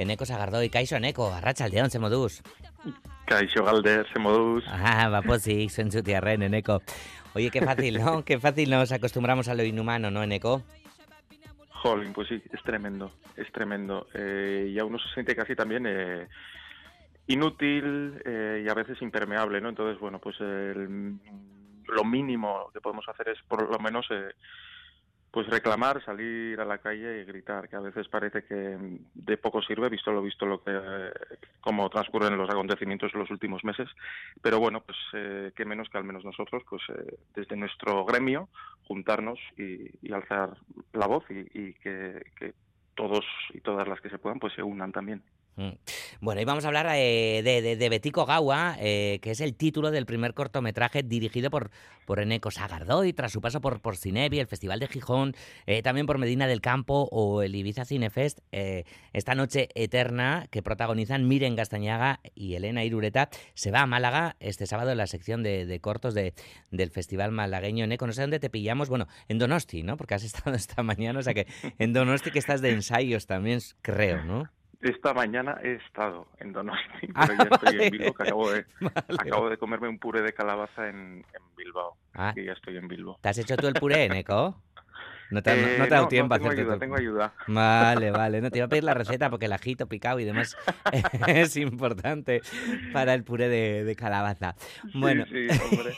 Eneko Sagardoy, Kaixo Eneko, Arratsaldeon, moduz? Kaixo Galder, moduz? Ah, va pozik, en Eneko. Oye, qué fácil, ¿no? Qué fácil nos acostumbramos a lo inhumano, ¿no, Eneko? Jolín, pues sí, es tremendo, es tremendo. Eh, y a uno se siente casi también eh, inútil eh, y a veces impermeable, ¿no? Entonces, bueno, pues lo mínimo que podemos hacer es por lo menos pues reclamar, salir a la calle y gritar, que a veces parece que de poco sirve, visto lo visto lo que cómo transcurren los acontecimientos en los últimos meses, pero bueno, pues eh, qué menos que al menos nosotros, pues eh, desde nuestro gremio, juntarnos y, alzar la voz y, que, que todos y todas las que se puedan, pues se unan también. Mm. Bueno, y vamos a hablar eh, de, de, Betico Gawa, eh, que es el título del primer cortometraje dirigido por, por Eneco Sagardoy, tras su paso por, por Cinevi, el Festival de Gijón, eh, también por Medina del Campo o el Ibiza Cinefest. esta noche eterna que protagonizan Miren Gastañaga y Elena Irureta se va a Málaga este sábado en la sección de, cortos de, del Festival Malagueño. Eneco, no sé dónde te pillamos, bueno, en Donosti, ¿no? Porque has estado esta mañana, o sea que en Donosti que estás de ensayos también, creo, ¿no? Esta mañana he estado en Donosti, pero ya estoy en Bilbao, que acabo de, acabo de comerme un puré de calabaza en, Bilbao. Ah. Y ya estoy en Bilbao. ¿Te has hecho tú el puré, Neko? No te, no, te ha dado eh, tiempo a hacerte ayuda, tengo ayuda. Vale, vale. No te iba a pedir la receta porque el ajito picado y demás es importante para el puré de, calabaza. Bueno, sí, hombre.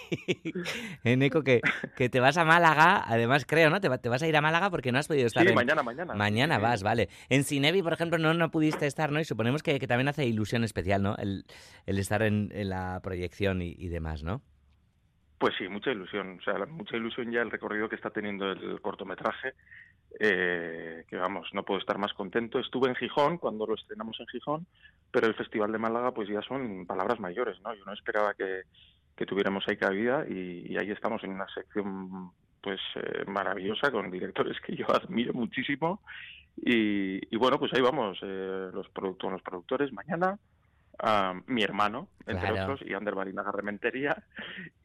Eneco, que, que te vas a Málaga, además creo, ¿no? Te, te, vas a ir a Málaga porque no has podido estar. Sí, mañana, mañana. Mañana vas, vale. En Cinevi, por ejemplo, no, no pudiste estar, ¿no? Y suponemos que, que también hace ilusión especial, ¿no? El, el estar en, en la proyección y, y demás, ¿no? Pues sí, mucha ilusión, o sea, mucha ilusión ya el recorrido que está teniendo el cortometraje, eh, que vamos, no puedo estar más contento. Estuve en Gijón cuando lo estrenamos en Gijón, pero el Festival de Málaga pues ya son palabras mayores, ¿no? Yo no esperaba que, tuviéramos ahí cabida y, ahí estamos en una sección pues eh, maravillosa con directores que yo admiro muchísimo y, bueno, pues ahí vamos, eh, los, productores, los productores mañana, mi hermano, entre otros, y Ander Barina Rementería,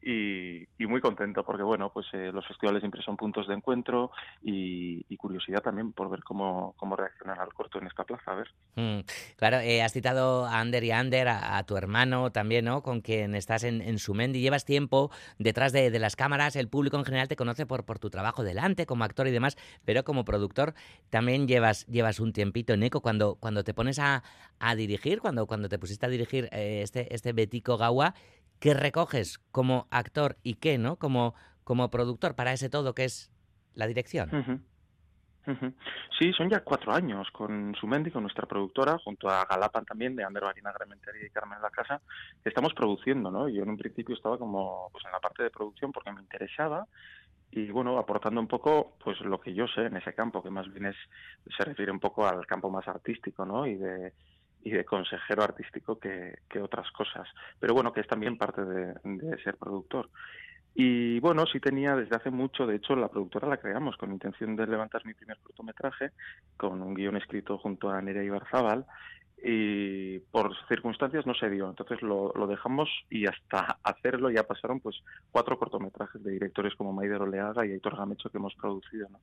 y, muy contento porque, bueno, pues eh, los festivales siempre son puntos de encuentro y, curiosidad también por ver cómo, cómo reaccionan al corto en esta plaza, a ver. Mm, claro, eh, has citado a Ander y Ander, a, tu hermano también, ¿no? Con quien estás en, en Sumendi, llevas tiempo detrás de, las cámaras, el público en general te conoce por, por tu trabajo delante, como actor y demás, pero como productor también llevas, llevas un tiempito en eco cuando, cuando te pones a, a dirigir, cuando, cuando te pusiste dirigir eh, este, este Betico Gawa, ¿qué recoges como actor y qué, ¿no? Como, como productor para ese todo que es la dirección. Sí, son ya cuatro años con Sumendi, con nuestra productora, junto a Galapan también, de Ander Marina Grementería y Carmen La Casa, que estamos produciendo, ¿no? Yo en un principio estaba como pues en la parte de producción porque me interesaba y bueno, aportando un poco pues lo que yo sé en ese campo, que más bien es se refiere un poco al campo más artístico, ¿no? Y de y de consejero artístico que, otras cosas. Pero bueno, que es también parte de, ser productor. Y bueno, sí tenía desde hace mucho, de hecho la productora la creamos con intención de levantar mi primer cortometraje, con un guion escrito junto a Nerea Ibarzábal, y por circunstancias no se dio. Entonces lo, dejamos y hasta hacerlo ya pasaron pues cuatro cortometrajes de directores como Maider Oleaga y Héctor Gamecho que hemos producido. ¿no?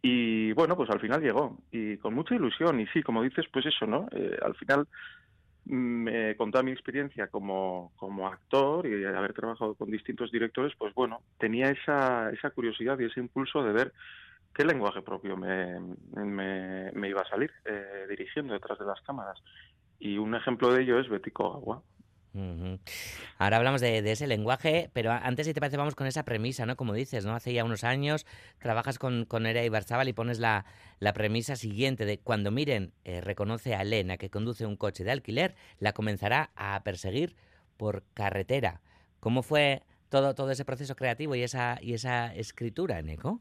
Y bueno, pues al final llegó y con mucha ilusión. Y sí, como dices, pues eso, ¿no? Eh, al final me contaba mi experiencia como, como actor y haber trabajado con distintos directores, pues bueno, tenía esa, esa curiosidad y ese impulso de ver qué lenguaje propio me, me, me iba a salir eh, dirigiendo detrás de las cámaras. Y un ejemplo de ello es Betico Agua. Ahora hablamos de, ese lenguaje, pero antes, si te parece, vamos con esa premisa, ¿no? Como dices, ¿no? Hace ya unos años trabajas con, con Erea Ibarzabal y pones la, la premisa siguiente de cuando Miren eh, reconoce a Elena que conduce un coche de alquiler, la comenzará a perseguir por carretera. ¿Cómo fue todo, todo ese proceso creativo y esa, y esa escritura, Neko?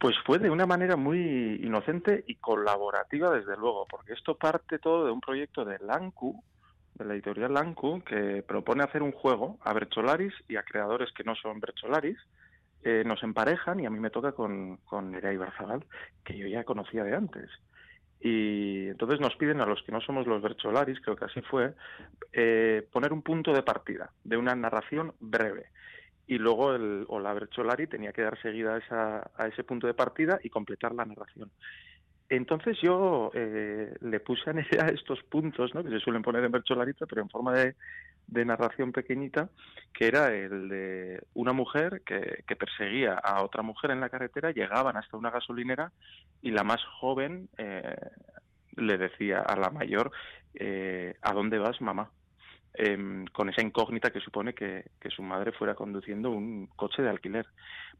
Pues fue de una manera muy inocente y colaborativa, desde luego, porque esto parte todo de un proyecto de Lancu, de la editorial Lancu que propone hacer un juego a Bercholaris y a creadores que no son Bercholaris. Eh, nos emparejan y a mí me toca con, con Nerea Ibarzabal, que yo ya conocía de antes. Y entonces nos piden a los que no somos los Bercholaris, creo que así fue, eh, poner un punto de partida de una narración breve. Y luego el, o la Bercholari tenía que dar seguida a, esa, a ese punto de partida y completar la narración. Entonces yo eh, le puse a estos puntos, ¿no? que se suelen poner en Bercholarita, pero en forma de, de narración pequeñita, que era el de una mujer que, que, perseguía a otra mujer en la carretera, llegaban hasta una gasolinera y la más joven eh, le decía a la mayor, eh, ¿a dónde vas, mamá? Eh, con esa incógnita que supone que, su madre fuera conduciendo un coche de alquiler.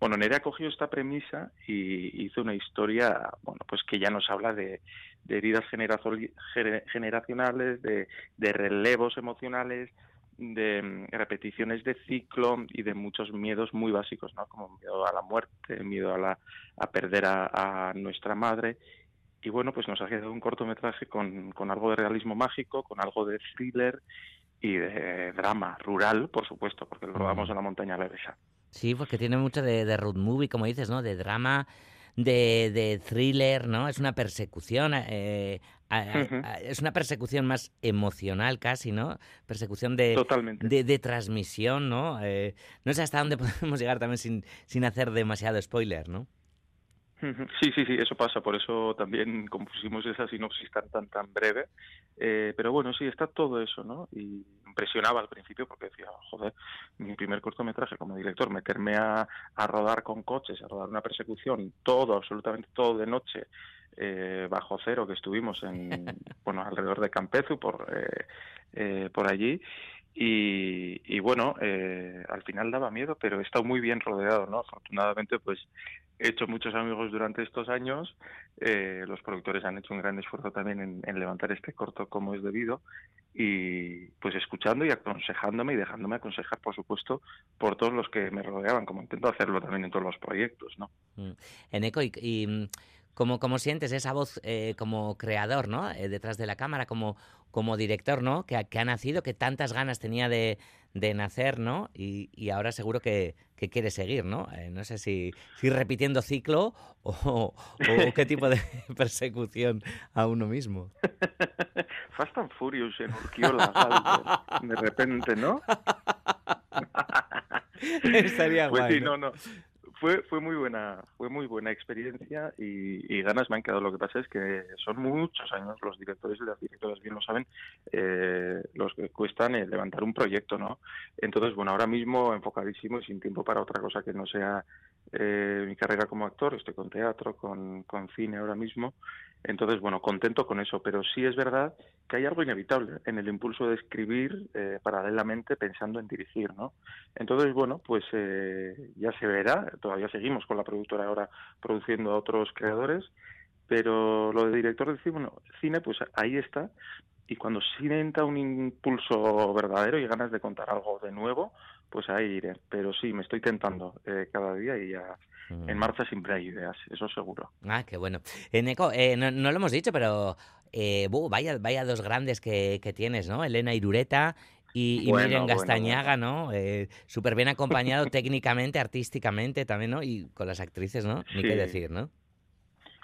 Bueno, Nerea cogió esta premisa y hizo una historia, bueno, pues que ya nos habla de, heridas generacionales, de, de relevos emocionales, de mm, repeticiones de ciclo y de muchos miedos muy básicos, ¿no? Como miedo a la muerte, miedo a, la, a perder a, a nuestra madre. Y bueno, pues nos ha quedado un cortometraje con, con algo de realismo mágico, con algo de thriller y de drama rural, por supuesto, porque lo rodamos en la montaña Bebesa. Sí, porque tiene mucho de, de road movie, como dices, ¿no? De drama, de, de thriller, ¿no? Es una persecución, eh, a, a, es una persecución más emocional casi, ¿no? Persecución de, Totalmente. de, de transmisión, ¿no? Eh, no sé hasta dónde podemos llegar también sin, sin hacer demasiado spoiler, ¿no? Sí, sí, sí, eso pasa, por eso también compusimos esa sinopsis tan tan tan breve, eh, pero bueno, sí, está todo eso, ¿no? Y impresionaba al principio porque decía, joder, mi primer cortometraje como director, meterme a, a rodar con coches, a rodar una persecución, todo, absolutamente todo de noche, eh, bajo cero que estuvimos en, bueno, alrededor de Campezu, por, eh, eh, por allí, y, y bueno, eh, al final daba miedo, pero he estado muy bien rodeado, ¿no? Afortunadamente, pues he hecho muchos amigos durante estos años, eh, los productores han hecho un gran esfuerzo también en, levantar este corto como es debido y pues escuchando y aconsejándome y dejándome aconsejar, por supuesto, por todos los que me rodeaban, como intento hacerlo también en todos los proyectos, ¿no? Mm. Eneco, y, y ¿cómo, ¿cómo, sientes esa voz eh, como creador, ¿no? Eh, detrás de la cámara, como, como director, ¿no? Que, que, ha nacido, que tantas ganas tenía de, de nacer, ¿no? Y, y ahora seguro que, que, quiere seguir, ¿no? Eh, no sé si, si, repitiendo ciclo o, o qué tipo de persecución a uno mismo. Fast and Furious en Urquiola, de repente, ¿no? Estaría pues guay, sí, no, no fue fue muy buena fue muy buena experiencia y, ganas me han quedado. Lo que pasa es que son muchos años los directores y las directoras bien lo saben eh, los que cuestan eh, levantar un proyecto no entonces bueno ahora mismo enfocadísimo y sin tiempo para otra cosa que no sea eh, mi carrera como actor. Estoy con teatro con, con cine ahora mismo entonces, bueno, contento con eso, pero sí es verdad que hay algo inevitable en el impulso de escribir eh, paralelamente pensando en dirigir, ¿no? Entonces, bueno, pues eh, ya se verá, todavía seguimos con la productora ahora produciendo a otros creadores, pero lo de director de cine, pues ahí está, y cuando sienta un impulso verdadero y ganas de contar algo de nuevo, pues ahí iré. Pero sí, me estoy tentando eh, cada día y ya mm. en marcha siempre hay ideas, eso seguro. Ah, qué bueno. Eh, Neko, eh, no, no, lo hemos dicho, pero eh, buh, vaya, vaya dos grandes que, que tienes, ¿no? Elena Irureta y, y bueno, Miren Gastañaga, bueno, bueno. ¿no? Eh, Súper bien acompañado técnicamente, artísticamente también, ¿no? Y con las actrices, ¿no? Ni sí. qué decir, ¿no?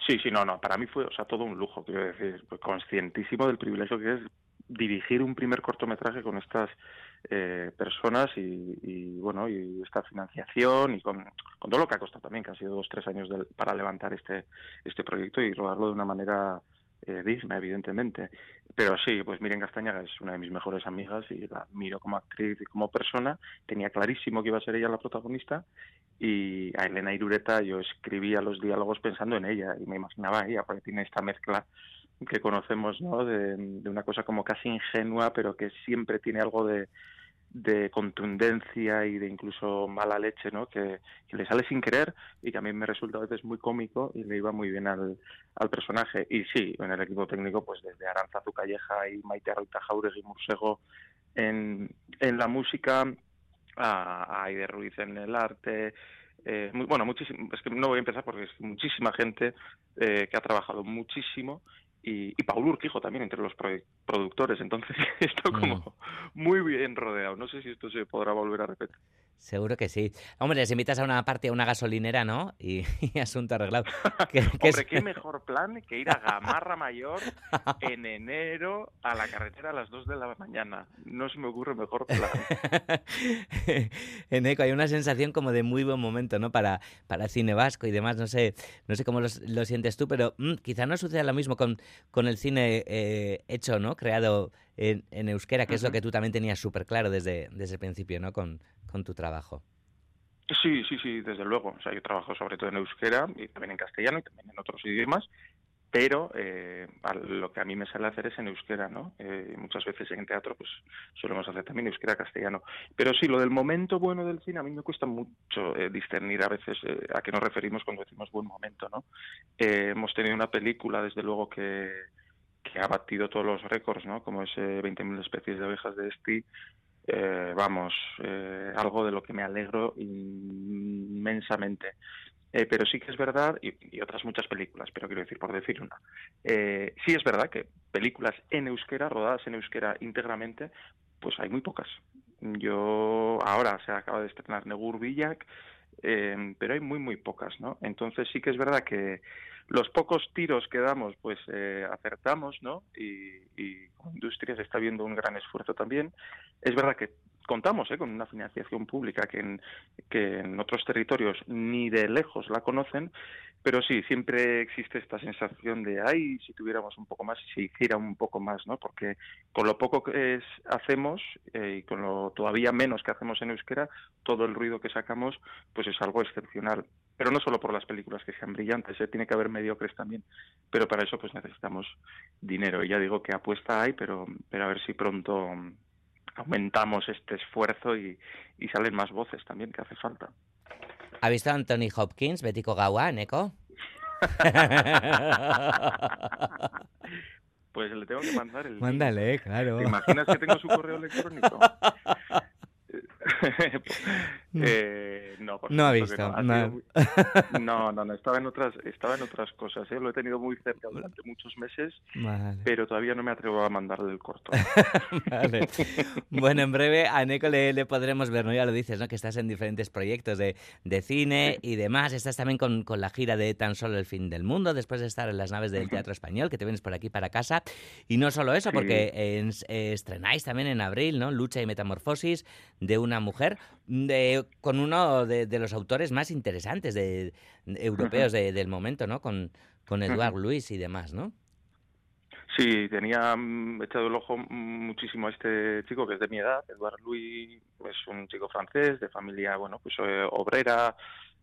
Sí, sí, no, no, para mí fue, o sea, todo un lujo, quiero decir, pues conscientísimo del privilegio que es dirigir un primer cortometraje con estas eh, personas y, y, bueno y esta financiación y con, todo lo que ha costado también que han sido dos tres años para levantar este este proyecto y rodarlo de una manera eh, digna evidentemente. Pero sí pues Miren Castañaga es una de mis mejores amigas y la admiro como actriz y como persona. Tenía clarísimo que iba a ser ella la protagonista y a Elena Irureta yo escribía los diálogos pensando en ella y me imaginaba a ella porque tiene esta mezcla que conocemos, ¿no? De, una cosa como casi ingenua, pero que siempre tiene algo de, de contundencia y de incluso mala leche, ¿no? Que, le sale sin querer y que a mí me resulta a veces muy cómico y le iba muy bien al, al personaje. Y sí, en el equipo técnico, pues desde Aranzazu Calleja y Maite Arruita Jauregui Mursego en, en la música, a, a Aide Ruiz en el arte, eh, muy, bueno, muchísimo, es que no voy a empezar porque es muchísima gente eh, que ha trabajado muchísimo y, y Paul Urquijo también entre los productores, entonces esto como mm. muy bien rodeado. No sé si esto se podrá volver a repetir. Seguro que sí. Hombre, les invitas a una parte, a una gasolinera, ¿no? Y, asunto arreglado. ¿Qué, Hombre, qué mejor plan que ir a Gamarra Mayor en enero a la carretera a las 2 de la mañana. No se me ocurre mejor plan. en Eco hay una sensación como de muy buen momento, ¿no? Para, para cine vasco y demás. No sé, no sé cómo lo, sientes tú, pero mm, quizá no suceda lo mismo con, con el cine eh, hecho, ¿no? Creado en, euskera, que es lo que tú también tenías súper claro desde, desde el principio, ¿no? Con, con tu trabajo. Sí, sí, sí, desde luego. O sea, yo trabajo sobre todo en euskera y también en castellano y también en otros idiomas, pero eh, lo que a mí me sale hacer es en euskera, ¿no? Eh, muchas veces en teatro pues solemos hacer también euskera castellano. Pero sí, lo del momento bueno del cine a mí me cuesta mucho eh, discernir a veces a qué nos referimos cuando decimos buen momento, ¿no? hemos tenido una película, desde luego, que, que ha batido todos los récords, ¿no? Como ese 20.000 especies de abejas de Esti, eh, vamos, eh, algo de lo que me alegro inmensamente. Eh, pero sí que es verdad, y, otras muchas películas, pero quiero decir, por decir una, sí es verdad que películas en euskera, rodadas en euskera íntegramente, pues hay muy pocas. Yo ahora se acaba de estrenar Negur Villac, pero hay muy, muy pocas, ¿no? Entonces sí que es verdad que los pocos tiros que damos, pues eh, acertamos, ¿no? Y, y Industria se está viendo un gran esfuerzo también. Es verdad que contamos ¿eh? con una financiación pública que en, que en otros territorios ni de lejos la conocen, pero sí, siempre existe esta sensación de, ay, si tuviéramos un poco más, si hiciera un poco más, ¿no? Porque con lo poco que hacemos eh, y con lo todavía menos que hacemos en euskera, todo el ruido que sacamos, pues es algo excepcional pero no solo por las películas que sean brillantes, ¿eh? tiene que haber mediocres también, pero para eso pues necesitamos dinero. Y ya digo que apuesta hay, pero, pero a ver si pronto aumentamos este esfuerzo y, y salen más voces también, que hace falta. ¿Ha visto a Anthony Hopkins, Betico Gawa, Neko? pues le tengo que mandar el. Mándale, claro. ¿Te imaginas que tengo su correo electrónico? eh, no, no ha visto. No. no. no, estaba en otras, estaba en otras cosas. ¿eh? Lo he tenido muy cerca durante muchos meses, pero todavía no me atrevo a mandarle el corto. Bueno, en breve a Neko le, podremos ver, ¿no? Ya lo dices, ¿no? Que estás en diferentes proyectos de, de cine y demás. Estás también con, con, la gira de Tan solo el fin del mundo, después de estar en las naves del Teatro Español, que te vienes por aquí para casa. Y no solo eso, porque eh, estrenáis también en abril, ¿no? Lucha y metamorfosis de una mujer de, con uno de, los autores más interesantes de, europeos del momento, ¿no? Con, con Eduard Luis y demás, ¿no? Sí, tenía mm, echado el ojo muchísimo a este chico que es de mi edad. Eduard Louis es un chico francés de familia, bueno, pues eh, obrera,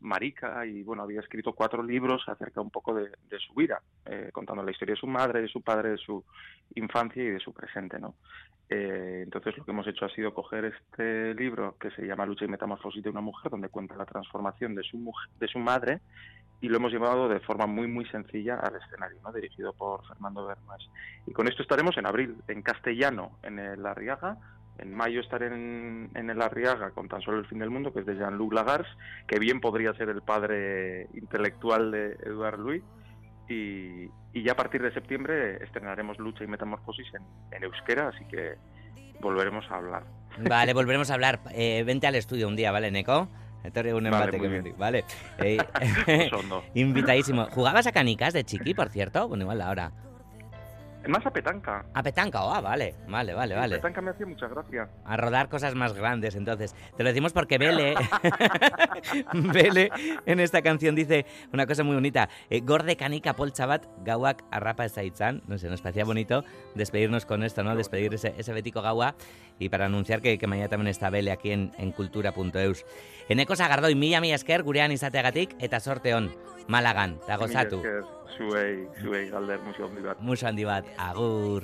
marica y bueno, había escrito cuatro libros acerca un poco de, su vida, eh, contando la historia de su madre, de su padre, de su infancia y de su presente, ¿no? Eh, entonces lo que hemos hecho ha sido coger este libro que se llama Lucha y Metamorfosis de una mujer, donde cuenta la transformación de su, de su madre y lo hemos llevado de forma muy muy sencilla al escenario, ¿no? dirigido por Fernando Bernas. Y con esto estaremos en abril, en castellano, en el Arriaga, en mayo estaré en, el Arriaga con tan solo el fin del mundo, que es de Jean-Luc Lagarce, que bien podría ser el padre intelectual de Eduard Louis, y, ya a partir de septiembre estrenaremos Lucha y Metamorfosis en, euskera, así que volveremos a hablar. Vale, volveremos a hablar. Eh, vente al estudio un día, ¿vale, Neko? un embate vale, que Vale. Eh, invitadísimo. ¿Jugabas a canicas de chiqui, por cierto? Bueno, igual ahora. Más a petanca. A petanca, oh, vale, vale, vale, vale. A petanca me hacía mucha gracia. A rodar cosas más grandes, entonces. Te lo decimos porque Bele, Bele en esta canción dice una cosa muy bonita. Eh, Gorde canica polchabat gauak arrapa zaitzan. No sé, nos parecía bonito despedirnos con esto, ¿no? Despedir ese, ese betico gaua y para anunciar que, que mañana también está Bele aquí en, en cultura.eus. Eneko sagardoi, mila mila esker gurean izateagatik eta sorte on. Malagan, eta gozatu. Zuei, zuei galder, musio handi bat. Musio handi bat, agur.